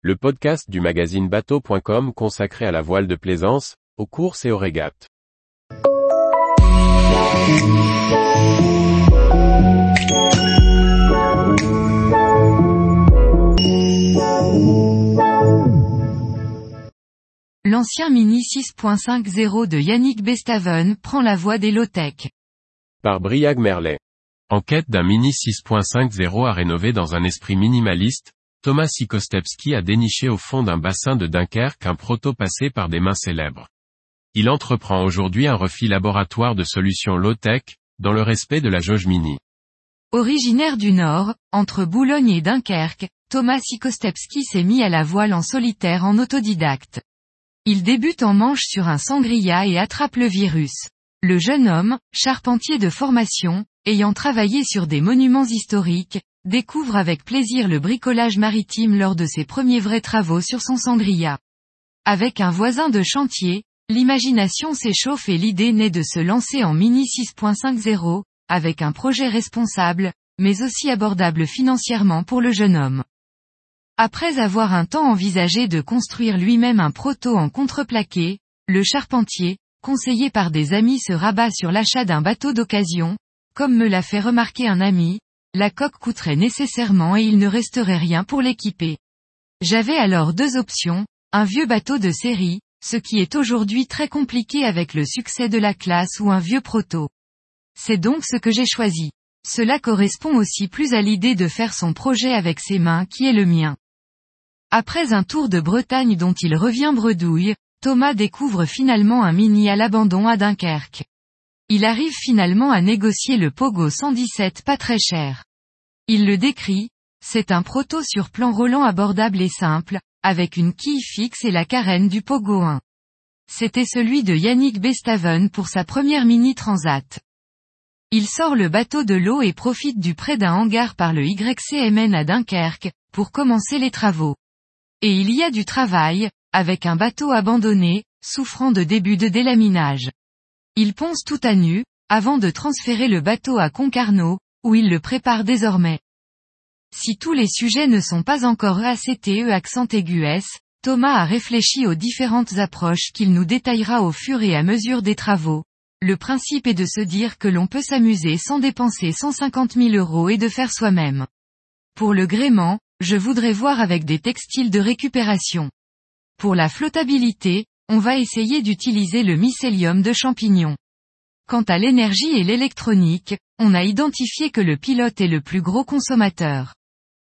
le podcast du magazine bateau.com consacré à la voile de plaisance, aux courses et aux régates. L'ancien Mini 6.50 de Yannick Bestaven prend la voie des low-tech. Par Briag Merlet. En quête d'un Mini 6.50 à rénover dans un esprit minimaliste, Thomas Sikostevski a déniché au fond d'un bassin de Dunkerque un proto passé par des mains célèbres. Il entreprend aujourd'hui un refit laboratoire de solutions low-tech, dans le respect de la jauge mini. Originaire du Nord, entre Boulogne et Dunkerque, Thomas Sikostevski s'est mis à la voile en solitaire en autodidacte. Il débute en manche sur un sangria et attrape le virus. Le jeune homme, charpentier de formation, ayant travaillé sur des monuments historiques, découvre avec plaisir le bricolage maritime lors de ses premiers vrais travaux sur son sangria. Avec un voisin de chantier, l'imagination s'échauffe et l'idée naît de se lancer en Mini 6.50, avec un projet responsable, mais aussi abordable financièrement pour le jeune homme. Après avoir un temps envisagé de construire lui-même un proto en contreplaqué, le charpentier, conseillé par des amis se rabat sur l'achat d'un bateau d'occasion, comme me l'a fait remarquer un ami, la coque coûterait nécessairement et il ne resterait rien pour l'équiper. J'avais alors deux options, un vieux bateau de série, ce qui est aujourd'hui très compliqué avec le succès de la classe ou un vieux proto. C'est donc ce que j'ai choisi. Cela correspond aussi plus à l'idée de faire son projet avec ses mains qui est le mien. Après un tour de Bretagne dont il revient bredouille, Thomas découvre finalement un mini à l'abandon à Dunkerque. Il arrive finalement à négocier le Pogo 117 pas très cher. Il le décrit, c'est un proto sur plan roulant abordable et simple, avec une quille fixe et la carène du Pogo 1. C'était celui de Yannick Bestaven pour sa première mini transat. Il sort le bateau de l'eau et profite du prêt d'un hangar par le YCMN à Dunkerque, pour commencer les travaux. Et il y a du travail, avec un bateau abandonné, souffrant de début de délaminage. Il ponce tout à nu, avant de transférer le bateau à Concarneau, où il le prépare désormais. Si tous les sujets ne sont pas encore ACTE accent aigu S, Thomas a réfléchi aux différentes approches qu'il nous détaillera au fur et à mesure des travaux. Le principe est de se dire que l'on peut s'amuser sans dépenser 150 000 euros et de faire soi-même. Pour le gréement, je voudrais voir avec des textiles de récupération. Pour la flottabilité, on va essayer d'utiliser le mycélium de champignons. Quant à l'énergie et l'électronique, on a identifié que le pilote est le plus gros consommateur.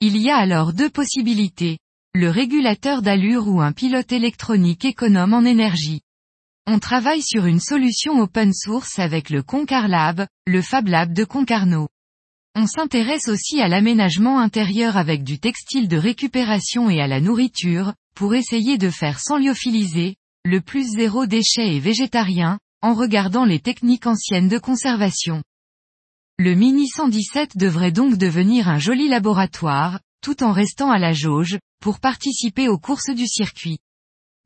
Il y a alors deux possibilités, le régulateur d'allure ou un pilote électronique économe en énergie. On travaille sur une solution open source avec le Concarlab, le Fab Lab de Concarneau. On s'intéresse aussi à l'aménagement intérieur avec du textile de récupération et à la nourriture, pour essayer de faire sans lyophiliser, le plus zéro déchet et végétarien, en regardant les techniques anciennes de conservation. Le Mini 117 devrait donc devenir un joli laboratoire, tout en restant à la jauge, pour participer aux courses du circuit.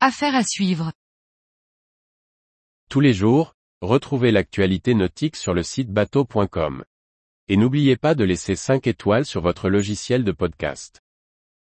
Affaire à suivre. Tous les jours, retrouvez l'actualité nautique sur le site bateau.com. Et n'oubliez pas de laisser 5 étoiles sur votre logiciel de podcast.